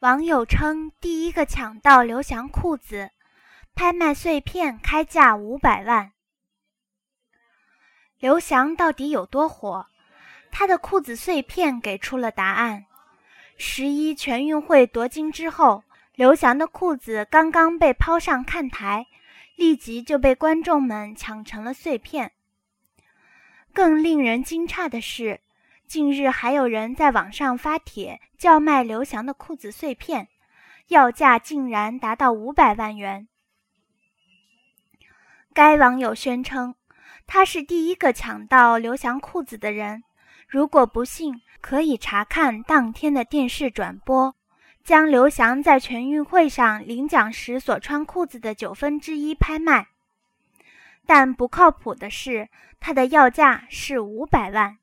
网友称第一个抢到刘翔裤子，拍卖碎片开价五百万。刘翔到底有多火？他的裤子碎片给出了答案。十一全运会夺金之后，刘翔的裤子刚刚被抛上看台，立即就被观众们抢成了碎片。更令人惊诧的是。近日还有人在网上发帖叫卖刘翔的裤子碎片，要价竟然达到五百万元。该网友宣称，他是第一个抢到刘翔裤子的人。如果不信，可以查看当天的电视转播，将刘翔在全运会上领奖时所穿裤子的九分之一拍卖。但不靠谱的是，他的要价是五百万。